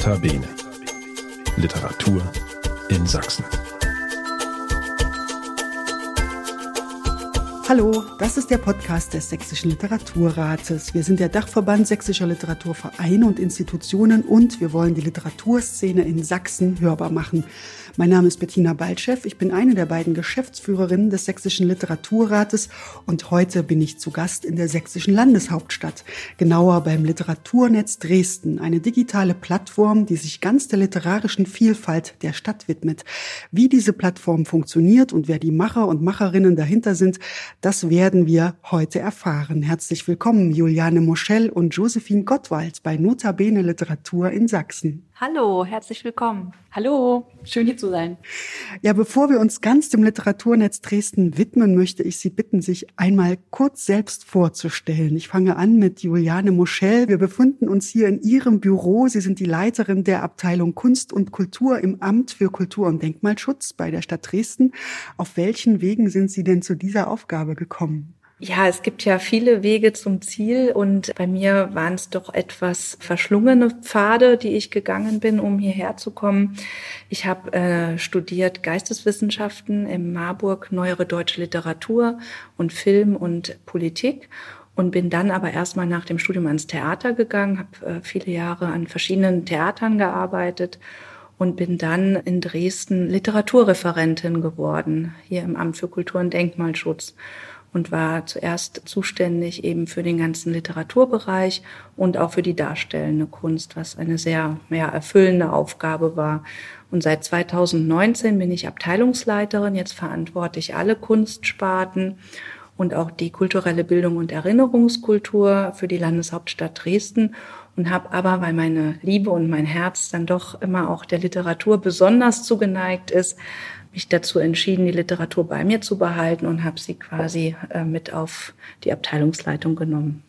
Notabene. Literatur in Sachsen. Hallo, das ist der Podcast des Sächsischen Literaturrates. Wir sind der Dachverband sächsischer Literaturvereine und Institutionen und wir wollen die Literaturszene in Sachsen hörbar machen. Mein Name ist Bettina Baltschew. Ich bin eine der beiden Geschäftsführerinnen des Sächsischen Literaturrates und heute bin ich zu Gast in der sächsischen Landeshauptstadt, genauer beim Literaturnetz Dresden, eine digitale Plattform, die sich ganz der literarischen Vielfalt der Stadt widmet. Wie diese Plattform funktioniert und wer die Macher und Macherinnen dahinter sind, das werden wir heute erfahren. Herzlich willkommen, Juliane Moschel und Josephine Gottwald bei Notabene Literatur in Sachsen. Hallo, herzlich willkommen. Hallo, schön hier zu sein. Ja, bevor wir uns ganz dem Literaturnetz Dresden widmen, möchte ich Sie bitten, sich einmal kurz selbst vorzustellen. Ich fange an mit Juliane Moschel. Wir befinden uns hier in Ihrem Büro. Sie sind die Leiterin der Abteilung Kunst und Kultur im Amt für Kultur und Denkmalschutz bei der Stadt Dresden. Auf welchen Wegen sind Sie denn zu dieser Aufgabe gekommen? Ja, es gibt ja viele Wege zum Ziel und bei mir waren es doch etwas verschlungene Pfade, die ich gegangen bin, um hierher zu kommen. Ich habe äh, studiert Geisteswissenschaften in Marburg, neuere deutsche Literatur und Film und Politik und bin dann aber erstmal nach dem Studium ans Theater gegangen, habe äh, viele Jahre an verschiedenen Theatern gearbeitet und bin dann in Dresden Literaturreferentin geworden, hier im Amt für Kultur und Denkmalschutz und war zuerst zuständig eben für den ganzen Literaturbereich und auch für die darstellende Kunst, was eine sehr ja, erfüllende Aufgabe war. Und seit 2019 bin ich Abteilungsleiterin. Jetzt verantworte ich alle Kunstsparten und auch die kulturelle Bildung und Erinnerungskultur für die Landeshauptstadt Dresden und habe aber, weil meine Liebe und mein Herz dann doch immer auch der Literatur besonders zugeneigt ist, mich dazu entschieden, die Literatur bei mir zu behalten und habe sie quasi äh, mit auf die Abteilungsleitung genommen.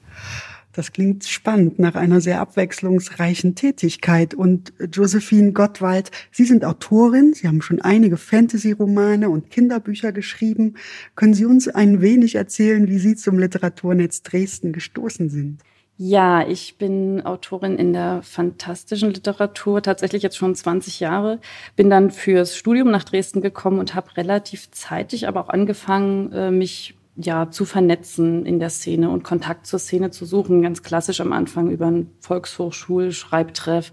Das klingt spannend nach einer sehr abwechslungsreichen Tätigkeit. Und Josephine Gottwald, Sie sind Autorin, Sie haben schon einige Fantasy-Romane und Kinderbücher geschrieben. Können Sie uns ein wenig erzählen, wie Sie zum Literaturnetz Dresden gestoßen sind? Ja, ich bin Autorin in der fantastischen Literatur, tatsächlich jetzt schon 20 Jahre. Bin dann fürs Studium nach Dresden gekommen und habe relativ zeitig aber auch angefangen, äh, mich ja zu vernetzen in der Szene und Kontakt zur Szene zu suchen. Ganz klassisch am Anfang über einen Volkshochschul-Schreibtreff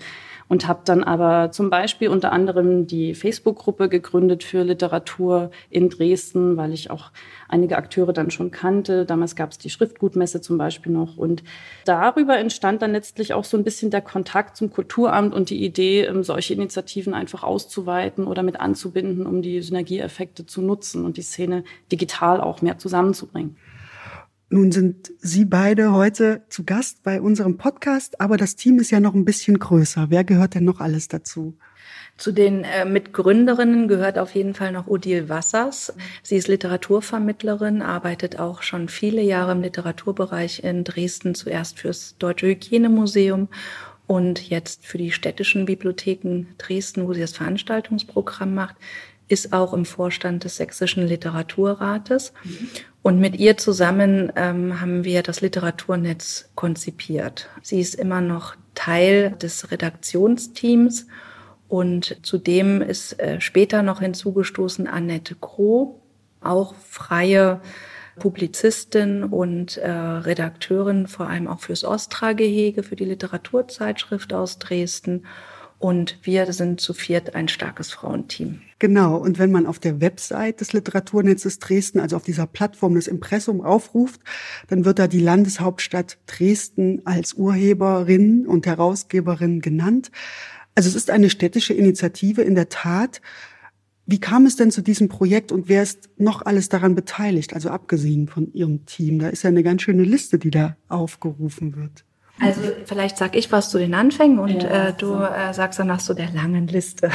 und habe dann aber zum Beispiel unter anderem die Facebook-Gruppe gegründet für Literatur in Dresden, weil ich auch einige Akteure dann schon kannte. Damals gab es die Schriftgutmesse zum Beispiel noch und darüber entstand dann letztlich auch so ein bisschen der Kontakt zum Kulturamt und die Idee, ähm, solche Initiativen einfach auszuweiten oder mit anzubinden, um die Synergieeffekte zu nutzen und die Szene digital auch mehr zusammenzubringen. Nun sind Sie beide heute zu Gast bei unserem Podcast, aber das Team ist ja noch ein bisschen größer. Wer gehört denn noch alles dazu? Zu den äh, Mitgründerinnen gehört auf jeden Fall noch Odile Wassers. Sie ist Literaturvermittlerin, arbeitet auch schon viele Jahre im Literaturbereich in Dresden, zuerst fürs Deutsche Hygienemuseum und jetzt für die städtischen Bibliotheken Dresden, wo sie das Veranstaltungsprogramm macht ist auch im Vorstand des Sächsischen Literaturrates. Mhm. Und mit ihr zusammen ähm, haben wir das Literaturnetz konzipiert. Sie ist immer noch Teil des Redaktionsteams und zudem ist äh, später noch hinzugestoßen Annette Kroh, auch freie Publizistin und äh, Redakteurin, vor allem auch fürs Ostra-Gehege, für die Literaturzeitschrift aus Dresden und wir sind zu viert ein starkes Frauenteam. Genau. Und wenn man auf der Website des Literaturnetzes Dresden, also auf dieser Plattform des Impressum aufruft, dann wird da die Landeshauptstadt Dresden als Urheberin und Herausgeberin genannt. Also es ist eine städtische Initiative in der Tat. Wie kam es denn zu diesem Projekt und wer ist noch alles daran beteiligt? Also abgesehen von Ihrem Team. Da ist ja eine ganz schöne Liste, die da aufgerufen wird. Also vielleicht sag ich was zu den Anfängen und ja, äh, du äh, sagst dann nach so der langen Liste.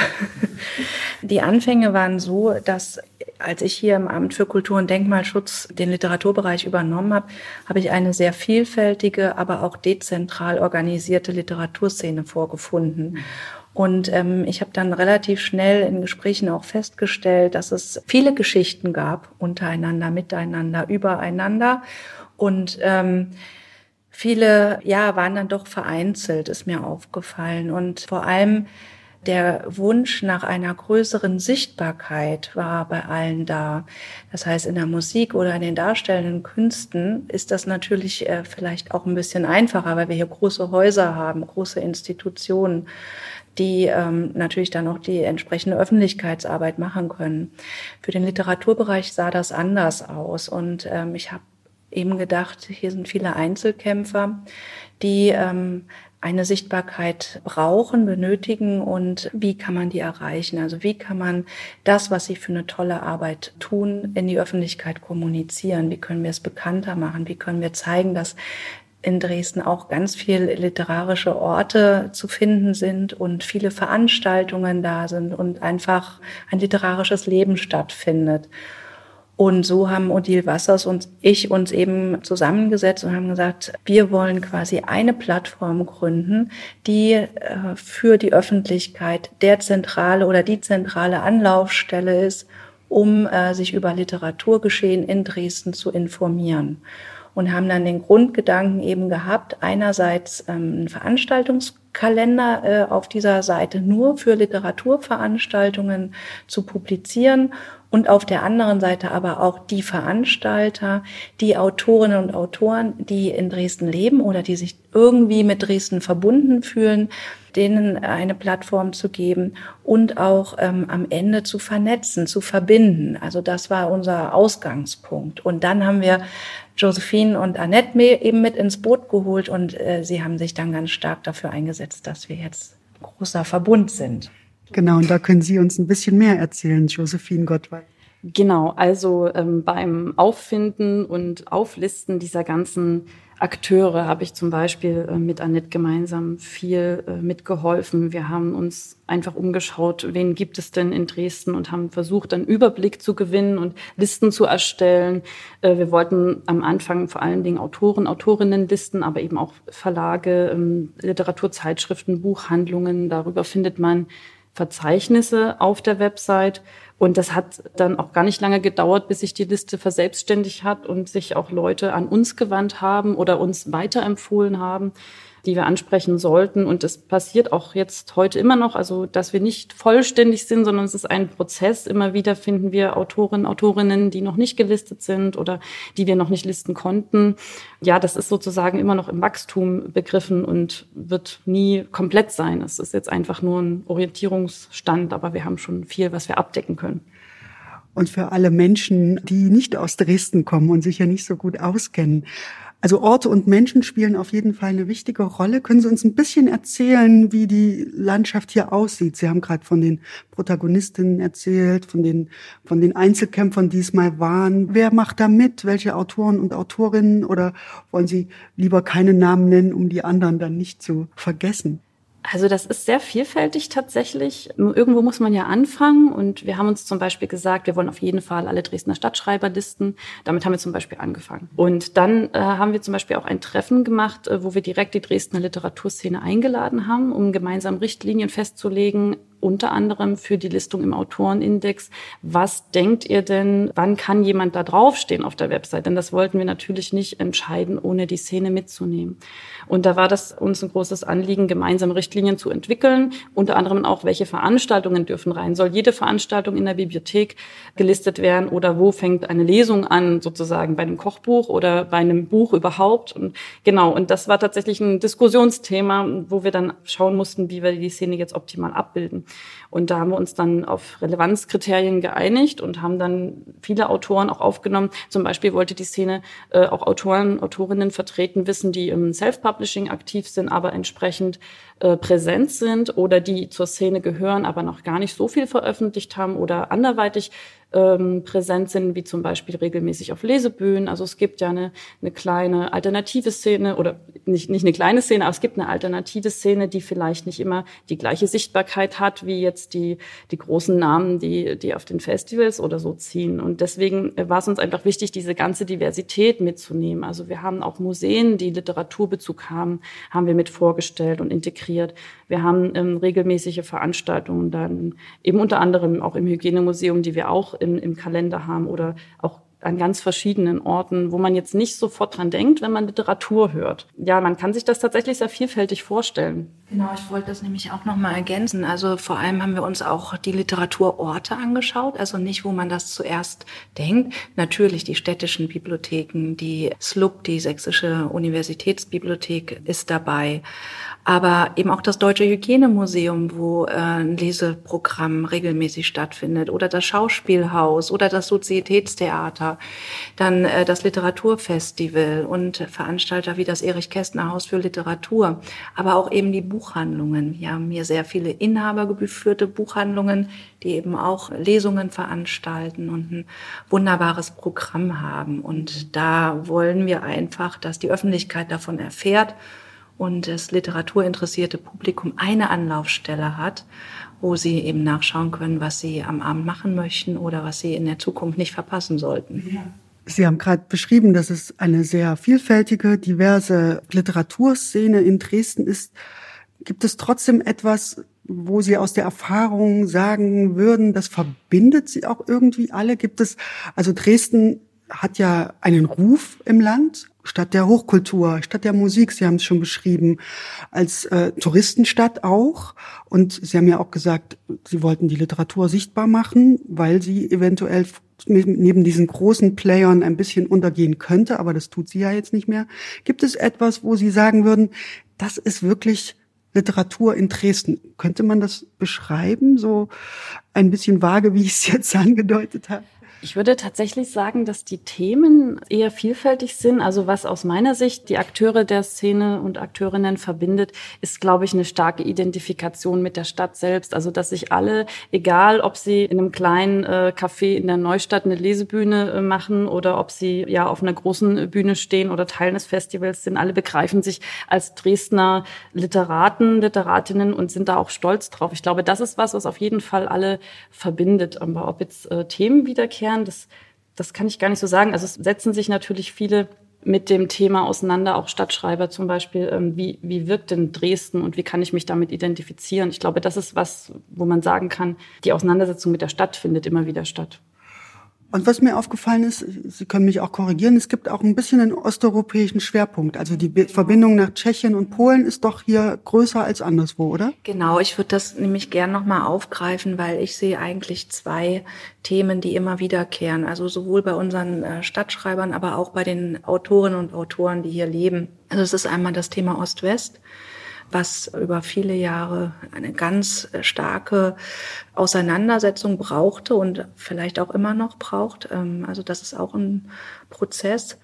Die Anfänge waren so, dass als ich hier im Amt für Kultur und Denkmalschutz den Literaturbereich übernommen habe, habe ich eine sehr vielfältige, aber auch dezentral organisierte Literaturszene vorgefunden. Und ähm, ich habe dann relativ schnell in Gesprächen auch festgestellt, dass es viele Geschichten gab, untereinander, miteinander, übereinander. Und ähm, viele, ja, waren dann doch vereinzelt, ist mir aufgefallen. Und vor allem der Wunsch nach einer größeren Sichtbarkeit war bei allen da. Das heißt, in der Musik oder in den darstellenden Künsten ist das natürlich äh, vielleicht auch ein bisschen einfacher, weil wir hier große Häuser haben, große Institutionen, die ähm, natürlich dann auch die entsprechende Öffentlichkeitsarbeit machen können. Für den Literaturbereich sah das anders aus und ähm, ich habe eben gedacht, hier sind viele Einzelkämpfer, die ähm, eine Sichtbarkeit brauchen, benötigen und wie kann man die erreichen? Also wie kann man das, was sie für eine tolle Arbeit tun, in die Öffentlichkeit kommunizieren? Wie können wir es bekannter machen? Wie können wir zeigen, dass in Dresden auch ganz viel literarische Orte zu finden sind und viele Veranstaltungen da sind und einfach ein literarisches Leben stattfindet. Und so haben Odile Wassers und ich uns eben zusammengesetzt und haben gesagt, wir wollen quasi eine Plattform gründen, die äh, für die Öffentlichkeit der zentrale oder die zentrale Anlaufstelle ist, um äh, sich über Literaturgeschehen in Dresden zu informieren. Und haben dann den Grundgedanken eben gehabt, einerseits ähm, einen Veranstaltungskalender äh, auf dieser Seite nur für Literaturveranstaltungen zu publizieren und auf der anderen Seite aber auch die Veranstalter, die Autorinnen und Autoren, die in Dresden leben oder die sich irgendwie mit Dresden verbunden fühlen, denen eine Plattform zu geben und auch ähm, am Ende zu vernetzen, zu verbinden. Also das war unser Ausgangspunkt. Und dann haben wir Josephine und Annette eben mit ins Boot geholt und äh, sie haben sich dann ganz stark dafür eingesetzt, dass wir jetzt großer Verbund sind. Genau, und da können Sie uns ein bisschen mehr erzählen, Josephine Gottwald. Genau, also ähm, beim Auffinden und Auflisten dieser ganzen Akteure habe ich zum Beispiel äh, mit Annette gemeinsam viel äh, mitgeholfen. Wir haben uns einfach umgeschaut, wen gibt es denn in Dresden und haben versucht, einen Überblick zu gewinnen und Listen zu erstellen. Äh, wir wollten am Anfang vor allen Dingen Autoren, Autorinnenlisten, aber eben auch Verlage, ähm, Literaturzeitschriften, Buchhandlungen. Darüber findet man Verzeichnisse auf der Website. Und das hat dann auch gar nicht lange gedauert, bis sich die Liste verselbstständigt hat und sich auch Leute an uns gewandt haben oder uns weiterempfohlen haben die wir ansprechen sollten. Und es passiert auch jetzt heute immer noch, also dass wir nicht vollständig sind, sondern es ist ein Prozess. Immer wieder finden wir Autoren, Autorinnen, die noch nicht gelistet sind oder die wir noch nicht listen konnten. Ja, das ist sozusagen immer noch im Wachstum begriffen und wird nie komplett sein. Es ist jetzt einfach nur ein Orientierungsstand, aber wir haben schon viel, was wir abdecken können. Und für alle Menschen, die nicht aus Dresden kommen und sich ja nicht so gut auskennen, also Orte und Menschen spielen auf jeden Fall eine wichtige Rolle. Können Sie uns ein bisschen erzählen, wie die Landschaft hier aussieht? Sie haben gerade von den Protagonistinnen erzählt, von den, von den Einzelkämpfern, die es mal waren. Wer macht da mit? Welche Autoren und Autorinnen? Oder wollen Sie lieber keine Namen nennen, um die anderen dann nicht zu vergessen? Also das ist sehr vielfältig tatsächlich. Irgendwo muss man ja anfangen und wir haben uns zum Beispiel gesagt, wir wollen auf jeden Fall alle Dresdner Stadtschreiber listen. Damit haben wir zum Beispiel angefangen. Und dann äh, haben wir zum Beispiel auch ein Treffen gemacht, äh, wo wir direkt die Dresdner Literaturszene eingeladen haben, um gemeinsam Richtlinien festzulegen, unter anderem für die Listung im Autorenindex. Was denkt ihr denn, wann kann jemand da draufstehen auf der Website? Denn das wollten wir natürlich nicht entscheiden, ohne die Szene mitzunehmen. Und da war das uns ein großes Anliegen, gemeinsam Richtlinien zu entwickeln, unter anderem auch, welche Veranstaltungen dürfen rein. Soll jede Veranstaltung in der Bibliothek gelistet werden oder wo fängt eine Lesung an, sozusagen bei einem Kochbuch oder bei einem Buch überhaupt? Und genau, und das war tatsächlich ein Diskussionsthema, wo wir dann schauen mussten, wie wir die Szene jetzt optimal abbilden. Und da haben wir uns dann auf Relevanzkriterien geeinigt und haben dann viele Autoren auch aufgenommen. Zum Beispiel wollte die Szene äh, auch Autoren, Autorinnen vertreten wissen, die im Self-Publishing aktiv sind, aber entsprechend äh, präsent sind oder die zur Szene gehören, aber noch gar nicht so viel veröffentlicht haben oder anderweitig ähm, präsent sind, wie zum Beispiel regelmäßig auf Lesebühnen. Also es gibt ja eine, eine kleine alternative Szene oder nicht, nicht eine kleine Szene, aber es gibt eine alternative Szene, die vielleicht nicht immer die gleiche Sichtbarkeit hat, wie jetzt die, die großen Namen, die, die auf den Festivals oder so ziehen. Und deswegen war es uns einfach wichtig, diese ganze Diversität mitzunehmen. Also wir haben auch Museen, die Literaturbezug haben, haben wir mit vorgestellt und integriert. Wir haben ähm, regelmäßige Veranstaltungen dann eben unter anderem auch im Hygienemuseum, die wir auch im, im Kalender haben oder auch an ganz verschiedenen Orten, wo man jetzt nicht sofort dran denkt, wenn man Literatur hört. Ja, man kann sich das tatsächlich sehr vielfältig vorstellen. Genau, ich wollte das nämlich auch nochmal ergänzen. Also vor allem haben wir uns auch die Literaturorte angeschaut, also nicht, wo man das zuerst denkt. Natürlich die städtischen Bibliotheken, die SLUB, die Sächsische Universitätsbibliothek ist dabei aber eben auch das Deutsche Hygienemuseum, wo äh, ein Leseprogramm regelmäßig stattfindet, oder das Schauspielhaus oder das Sozietätstheater, dann äh, das Literaturfestival und Veranstalter wie das Erich Kästner Haus für Literatur, aber auch eben die Buchhandlungen. Wir haben hier sehr viele inhabergeführte Buchhandlungen, die eben auch Lesungen veranstalten und ein wunderbares Programm haben. Und da wollen wir einfach, dass die Öffentlichkeit davon erfährt und das literaturinteressierte Publikum eine Anlaufstelle hat, wo sie eben nachschauen können, was sie am Abend machen möchten oder was sie in der Zukunft nicht verpassen sollten. Sie haben gerade beschrieben, dass es eine sehr vielfältige, diverse Literaturszene in Dresden ist. Gibt es trotzdem etwas, wo Sie aus der Erfahrung sagen würden, das verbindet Sie auch irgendwie alle? Gibt es, also Dresden hat ja einen Ruf im Land, Stadt der Hochkultur, Stadt der Musik, Sie haben es schon beschrieben, als äh, Touristenstadt auch. Und Sie haben ja auch gesagt, Sie wollten die Literatur sichtbar machen, weil sie eventuell neben diesen großen Playern ein bisschen untergehen könnte, aber das tut sie ja jetzt nicht mehr. Gibt es etwas, wo Sie sagen würden, das ist wirklich Literatur in Dresden? Könnte man das beschreiben, so ein bisschen vage, wie ich es jetzt angedeutet habe? Ich würde tatsächlich sagen, dass die Themen eher vielfältig sind. Also was aus meiner Sicht die Akteure der Szene und Akteurinnen verbindet, ist, glaube ich, eine starke Identifikation mit der Stadt selbst. Also dass sich alle, egal ob sie in einem kleinen äh, Café in der Neustadt eine Lesebühne äh, machen oder ob sie ja auf einer großen Bühne stehen oder Teil des Festivals sind, alle begreifen sich als Dresdner Literaten, Literatinnen und sind da auch stolz drauf. Ich glaube, das ist was, was auf jeden Fall alle verbindet. Aber ob jetzt äh, Themen wiederkehren, erklären. Das, das kann ich gar nicht so sagen. Also es setzen sich natürlich viele mit dem Thema auseinander, auch Stadtschreiber zum Beispiel. Ähm, wie, wie wirkt denn Dresden und wie kann ich mich damit identifizieren? Ich glaube, das ist was, wo man sagen kann, die Auseinandersetzung mit der Stadt findet immer wieder statt. Und was mir aufgefallen ist, Sie können mich auch korrigieren, es gibt auch ein bisschen einen osteuropäischen Schwerpunkt. Also die Verbindung nach Tschechien und Polen ist doch hier größer als anderswo, oder? Genau, ich würde das nämlich gern nochmal aufgreifen, weil ich sehe eigentlich zwei Themen, die immer wiederkehren. Also sowohl bei unseren äh, Stadtschreibern, aber auch bei den Autorinnen und Autoren, die hier leben. Also es ist einmal das Thema Ost-West was über viele Jahre eine ganz starke Auseinandersetzung brauchte und vielleicht auch immer noch braucht. Ähm, also das ist auch ein Prozess,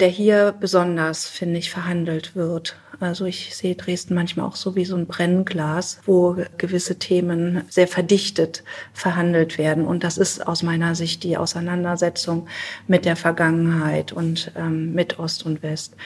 der hier besonders, finde ich, verhandelt wird. Also ich sehe Dresden manchmal auch so wie so ein Brennglas, wo gewisse Themen sehr verdichtet verhandelt werden. Und das ist aus meiner Sicht die Auseinandersetzung mit der Vergangenheit und ähm, mit Ost und West.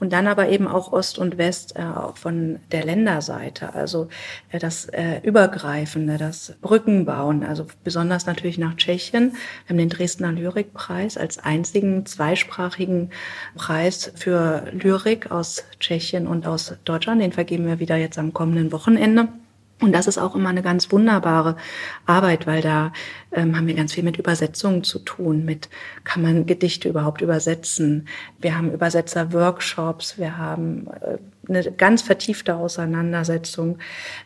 Und dann aber eben auch Ost und West äh, von der Länderseite, also äh, das äh, Übergreifende, das Brückenbauen, also besonders natürlich nach Tschechien. Wir haben den Dresdner Lyrikpreis als einzigen zweisprachigen Preis für Lyrik aus Tschechien und aus Deutschland. Den vergeben wir wieder jetzt am kommenden Wochenende. Und das ist auch immer eine ganz wunderbare Arbeit, weil da ähm, haben wir ganz viel mit Übersetzungen zu tun, mit kann man Gedichte überhaupt übersetzen. Wir haben Übersetzer-Workshops, wir haben äh, eine ganz vertiefte Auseinandersetzung,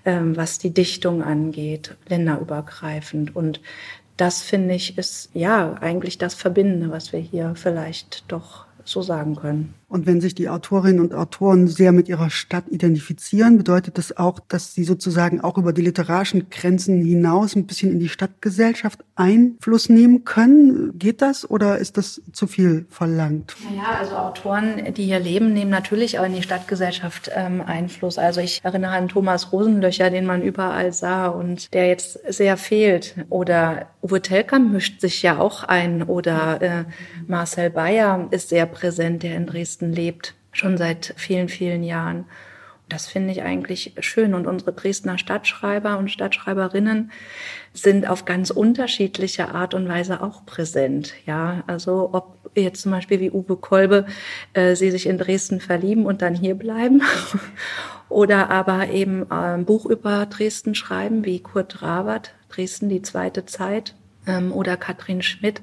ähm, was die Dichtung angeht, länderübergreifend. Und das finde ich ist ja eigentlich das Verbindende, was wir hier vielleicht doch so sagen können. Und wenn sich die Autorinnen und Autoren sehr mit ihrer Stadt identifizieren, bedeutet das auch, dass sie sozusagen auch über die literarischen Grenzen hinaus ein bisschen in die Stadtgesellschaft Einfluss nehmen können? Geht das oder ist das zu viel verlangt? Naja, also Autoren, die hier leben, nehmen natürlich auch in die Stadtgesellschaft ähm, Einfluss. Also ich erinnere an Thomas Rosenlöcher, den man überall sah und der jetzt sehr fehlt. Oder Uwe Telkamp mischt sich ja auch ein. Oder äh, Marcel Bayer ist sehr präsent, der in Dresden Dresden lebt, schon seit vielen, vielen Jahren. Das finde ich eigentlich schön. Und unsere Dresdner Stadtschreiber und Stadtschreiberinnen sind auf ganz unterschiedliche Art und Weise auch präsent. Ja, also ob jetzt zum Beispiel wie Uwe Kolbe, äh, sie sich in Dresden verlieben und dann hier bleiben. Oder aber eben ein Buch über Dresden schreiben, wie Kurt Ravert, Dresden, die zweite Zeit ähm, oder Katrin Schmidt,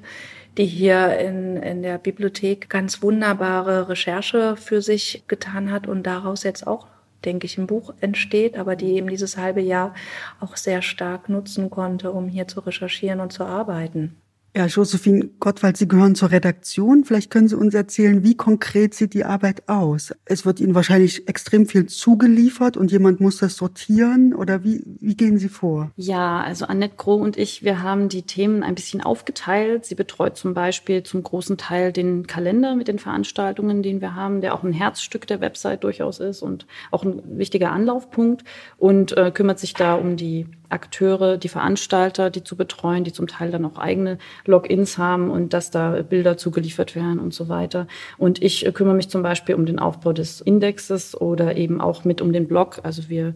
die hier in, in der Bibliothek ganz wunderbare Recherche für sich getan hat und daraus jetzt auch denke ich, ein Buch entsteht, aber die eben dieses halbe Jahr auch sehr stark nutzen konnte, um hier zu recherchieren und zu arbeiten. Ja, Josephine Gottwald, Sie gehören zur Redaktion. Vielleicht können Sie uns erzählen, wie konkret sieht die Arbeit aus? Es wird Ihnen wahrscheinlich extrem viel zugeliefert und jemand muss das sortieren oder wie, wie gehen Sie vor? Ja, also Annette Groh und ich, wir haben die Themen ein bisschen aufgeteilt. Sie betreut zum Beispiel zum großen Teil den Kalender mit den Veranstaltungen, den wir haben, der auch ein Herzstück der Website durchaus ist und auch ein wichtiger Anlaufpunkt und äh, kümmert sich da um die Akteure, die Veranstalter, die zu betreuen, die zum Teil dann auch eigene Logins haben und dass da Bilder zugeliefert werden und so weiter. Und ich äh, kümmere mich zum Beispiel um den Aufbau des Indexes oder eben auch mit um den Blog. Also wir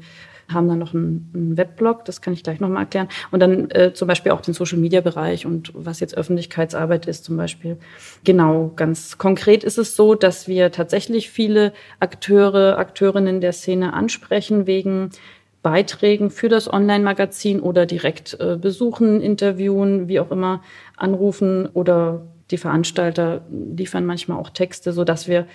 haben dann noch einen, einen Webblog, das kann ich gleich nochmal erklären. Und dann äh, zum Beispiel auch den Social-Media-Bereich und was jetzt Öffentlichkeitsarbeit ist zum Beispiel. Genau, ganz konkret ist es so, dass wir tatsächlich viele Akteure, Akteurinnen der Szene ansprechen wegen Beiträgen für das Online-Magazin oder direkt äh, besuchen, interviewen, wie auch immer, anrufen oder die Veranstalter liefern manchmal auch Texte, so dass wir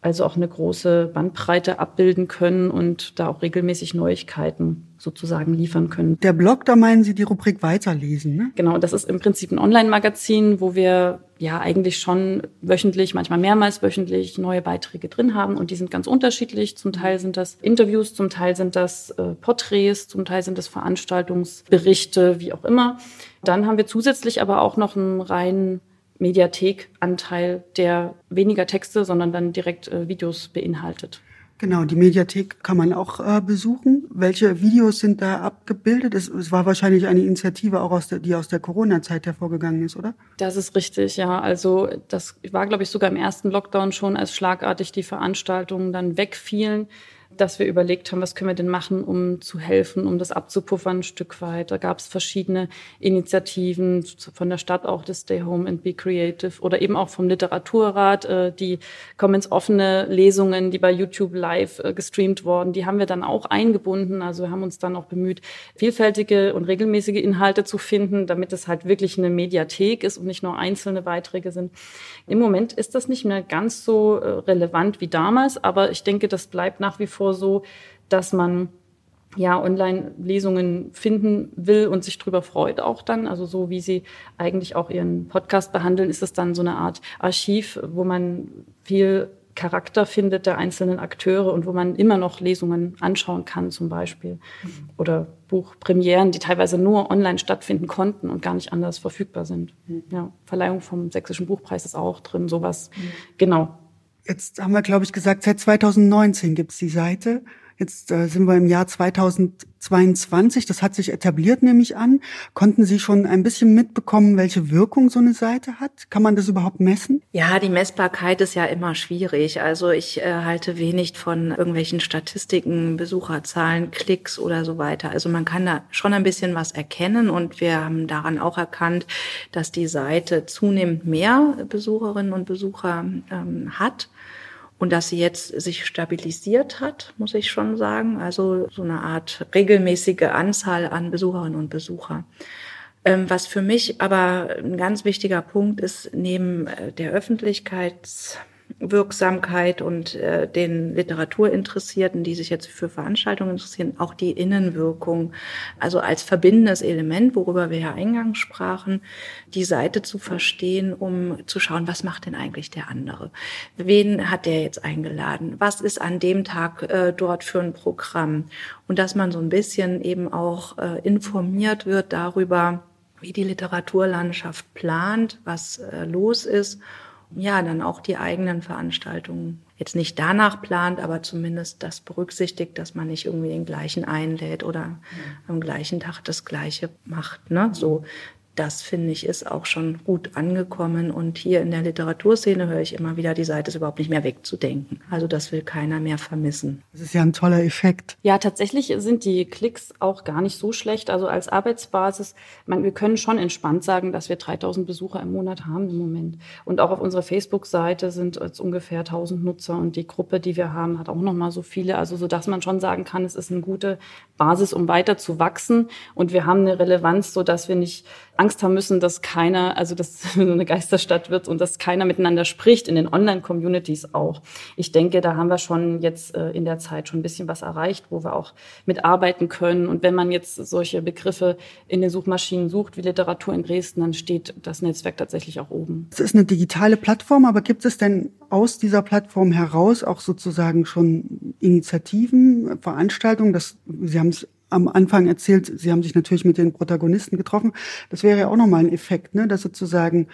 also auch eine große Bandbreite abbilden können und da auch regelmäßig Neuigkeiten sozusagen liefern können. Der Blog, da meinen Sie die Rubrik Weiterlesen, ne? Genau, das ist im Prinzip ein Online-Magazin, wo wir ja eigentlich schon wöchentlich, manchmal mehrmals wöchentlich neue Beiträge drin haben und die sind ganz unterschiedlich. Zum Teil sind das Interviews, zum Teil sind das äh, Porträts, zum Teil sind das Veranstaltungsberichte, wie auch immer. Dann haben wir zusätzlich aber auch noch einen reinen Mediathekanteil, der weniger Texte, sondern dann direkt äh, Videos beinhaltet. Genau, die Mediathek kann man auch äh, besuchen. Welche Videos sind da abgebildet? Es, es war wahrscheinlich eine Initiative auch aus der, die aus der Corona-Zeit hervorgegangen ist, oder? Das ist richtig, ja. Also das war, glaube ich, sogar im ersten Lockdown schon, als schlagartig die Veranstaltungen dann wegfielen dass wir überlegt haben, was können wir denn machen, um zu helfen, um das abzupuffern ein Stück weit. Da gab es verschiedene Initiativen von der Stadt auch, das Stay Home and Be Creative oder eben auch vom Literaturrat, äh, die Commons offene Lesungen, die bei YouTube live äh, gestreamt wurden, die haben wir dann auch eingebunden. Also wir haben uns dann auch bemüht, vielfältige und regelmäßige Inhalte zu finden, damit es halt wirklich eine Mediathek ist und nicht nur einzelne Beiträge sind. Im Moment ist das nicht mehr ganz so äh, relevant wie damals, aber ich denke, das bleibt nach wie vor vor so, dass man ja Online-Lesungen finden will und sich drüber freut auch dann. Also so wie sie eigentlich auch ihren Podcast behandeln, ist es dann so eine Art Archiv, wo man viel Charakter findet der einzelnen Akteure und wo man immer noch Lesungen anschauen kann zum Beispiel. Oder Buchpremieren, die teilweise nur online stattfinden konnten und gar nicht anders verfügbar sind. Mhm. Ja, Verleihung vom Sächsischen Buchpreis ist auch drin, sowas. Mhm. Genau. Jetzt haben wir, glaube ich, gesagt, seit 2019 gibt's die Seite. Jetzt äh, sind wir im Jahr 2022. Das hat sich etabliert, nehme ich an. Konnten Sie schon ein bisschen mitbekommen, welche Wirkung so eine Seite hat? Kann man das überhaupt messen? Ja, die Messbarkeit ist ja immer schwierig. Also ich äh, halte wenig von irgendwelchen Statistiken, Besucherzahlen, Klicks oder so weiter. Also man kann da schon ein bisschen was erkennen und wir haben daran auch erkannt, dass die Seite zunehmend mehr Besucherinnen und Besucher ähm, hat und dass sie jetzt sich stabilisiert hat, muss ich schon sagen. Also so eine Art regelmäßige Anzahl an Besucherinnen und Besucher. Ähm, was für mich aber ein ganz wichtiger Punkt ist, neben äh, der Öffentlichkeits Wirksamkeit und äh, den Literaturinteressierten, die sich jetzt für Veranstaltungen interessieren, auch die Innenwirkung, also als verbindendes Element, worüber wir ja eingangs sprachen, die Seite zu verstehen, um zu schauen, was macht denn eigentlich der andere? Wen hat der jetzt eingeladen? Was ist an dem Tag äh, dort für ein Programm? Und dass man so ein bisschen eben auch äh, informiert wird darüber, wie die Literaturlandschaft plant, was äh, los ist ja, dann auch die eigenen Veranstaltungen jetzt nicht danach plant, aber zumindest das berücksichtigt, dass man nicht irgendwie den gleichen einlädt oder am gleichen Tag das Gleiche macht. Ne? So, das finde ich ist auch schon gut angekommen. Und hier in der Literaturszene höre ich immer wieder, die Seite ist überhaupt nicht mehr wegzudenken. Also das will keiner mehr vermissen. Das ist ja ein toller Effekt. Ja, tatsächlich sind die Klicks auch gar nicht so schlecht. Also als Arbeitsbasis, man, wir können schon entspannt sagen, dass wir 3000 Besucher im Monat haben im Moment. Und auch auf unserer Facebook-Seite sind jetzt ungefähr 1000 Nutzer und die Gruppe, die wir haben, hat auch noch mal so viele. Also so, dass man schon sagen kann, es ist eine gute Basis, um weiter zu wachsen. Und wir haben eine Relevanz, so dass wir nicht Angst haben müssen, dass keiner, also dass eine Geisterstadt wird und dass keiner miteinander spricht, in den Online-Communities auch. Ich denke, da haben wir schon jetzt äh, in der Zeit schon ein bisschen was erreicht, wo wir auch mitarbeiten können. Und wenn man jetzt solche Begriffe in den Suchmaschinen sucht, wie Literatur in Dresden, dann steht das Netzwerk tatsächlich auch oben. Es ist eine digitale Plattform, aber gibt es denn aus dieser Plattform heraus auch sozusagen schon Initiativen, Veranstaltungen? Das, Sie haben es am Anfang erzählt, Sie haben sich natürlich mit den Protagonisten getroffen. Das wäre ja auch nochmal ein Effekt, ne? dass sozusagen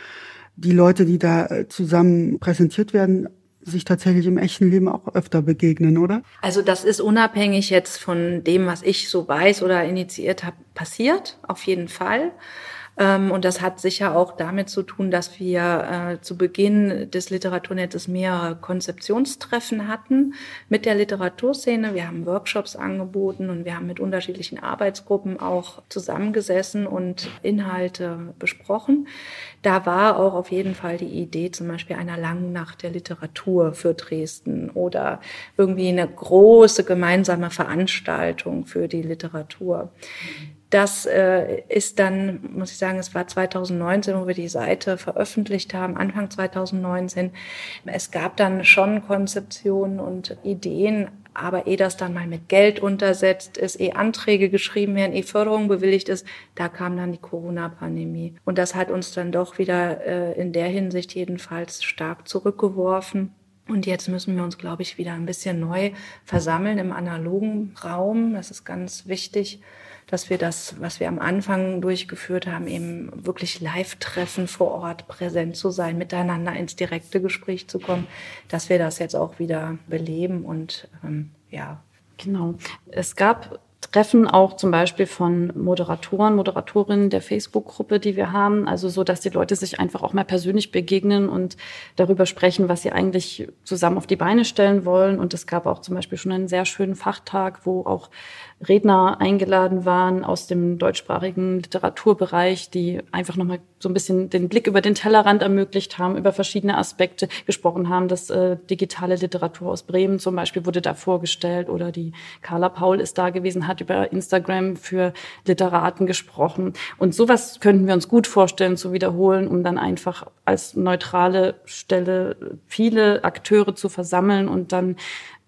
die Leute, die da äh, zusammen präsentiert werden, sich tatsächlich im echten Leben auch öfter begegnen, oder? Also das ist unabhängig jetzt von dem, was ich so weiß oder initiiert habe, passiert, auf jeden Fall. Ähm, und das hat sicher auch damit zu tun, dass wir äh, zu Beginn des Literaturnetzes mehrere Konzeptionstreffen hatten mit der Literaturszene. Wir haben Workshops angeboten und wir haben mit unterschiedlichen Arbeitsgruppen auch zusammengesessen und Inhalte besprochen. Da war auch auf jeden Fall die Idee zum Beispiel einer langen Nacht der Literatur für Dresden oder irgendwie eine große gemeinsame Veranstaltung für die Literatur. Das äh, ist dann, muss ich sagen, es war 2019, wo wir die Seite veröffentlicht haben, Anfang 2019. Es gab dann schon Konzeptionen und Ideen, aber ehe das dann mal mit Geld untersetzt ist, ehe Anträge geschrieben werden, ehe Förderung bewilligt ist, da kam dann die Corona-Pandemie. Und das hat uns dann doch wieder äh, in der Hinsicht jedenfalls stark zurückgeworfen. Und jetzt müssen wir uns, glaube ich, wieder ein bisschen neu versammeln im analogen Raum. Das ist ganz wichtig dass wir das, was wir am Anfang durchgeführt haben, eben wirklich Live-Treffen vor Ort präsent zu sein, miteinander ins direkte Gespräch zu kommen, dass wir das jetzt auch wieder beleben und ähm, ja. Genau. Es gab Treffen auch zum Beispiel von Moderatoren, Moderatorinnen der Facebook-Gruppe, die wir haben. Also so, dass die Leute sich einfach auch mal persönlich begegnen und darüber sprechen, was sie eigentlich zusammen auf die Beine stellen wollen. Und es gab auch zum Beispiel schon einen sehr schönen Fachtag, wo auch Redner eingeladen waren aus dem deutschsprachigen Literaturbereich, die einfach nochmal so ein bisschen den Blick über den Tellerrand ermöglicht haben, über verschiedene Aspekte gesprochen haben. Das äh, digitale Literatur aus Bremen zum Beispiel wurde da vorgestellt oder die Carla Paul ist da gewesen, hat über Instagram für Literaten gesprochen. Und sowas könnten wir uns gut vorstellen zu wiederholen, um dann einfach als neutrale Stelle viele Akteure zu versammeln und dann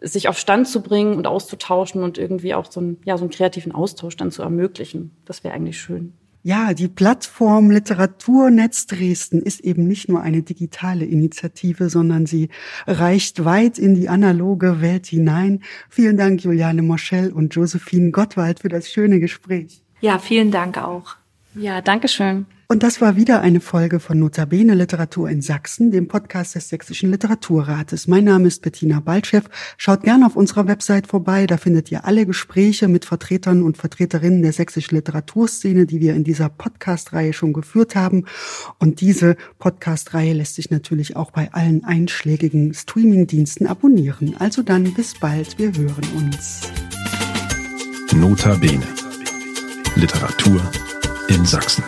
sich auf Stand zu bringen und auszutauschen und irgendwie auch so einen, ja, so einen kreativen Austausch dann zu ermöglichen. Das wäre eigentlich schön. Ja, die Plattform Literaturnetz Dresden ist eben nicht nur eine digitale Initiative, sondern sie reicht weit in die analoge Welt hinein. Vielen Dank, Juliane Moschel und Josephine Gottwald, für das schöne Gespräch. Ja, vielen Dank auch. Ja, danke schön. Und das war wieder eine Folge von Notabene Literatur in Sachsen, dem Podcast des Sächsischen Literaturrates. Mein Name ist Bettina Baltschew. Schaut gerne auf unserer Website vorbei. Da findet ihr alle Gespräche mit Vertretern und Vertreterinnen der sächsischen Literaturszene, die wir in dieser Podcast-Reihe schon geführt haben. Und diese Podcast-Reihe lässt sich natürlich auch bei allen einschlägigen Streaming-Diensten abonnieren. Also dann bis bald. Wir hören uns. Notabene. Literatur in Sachsen.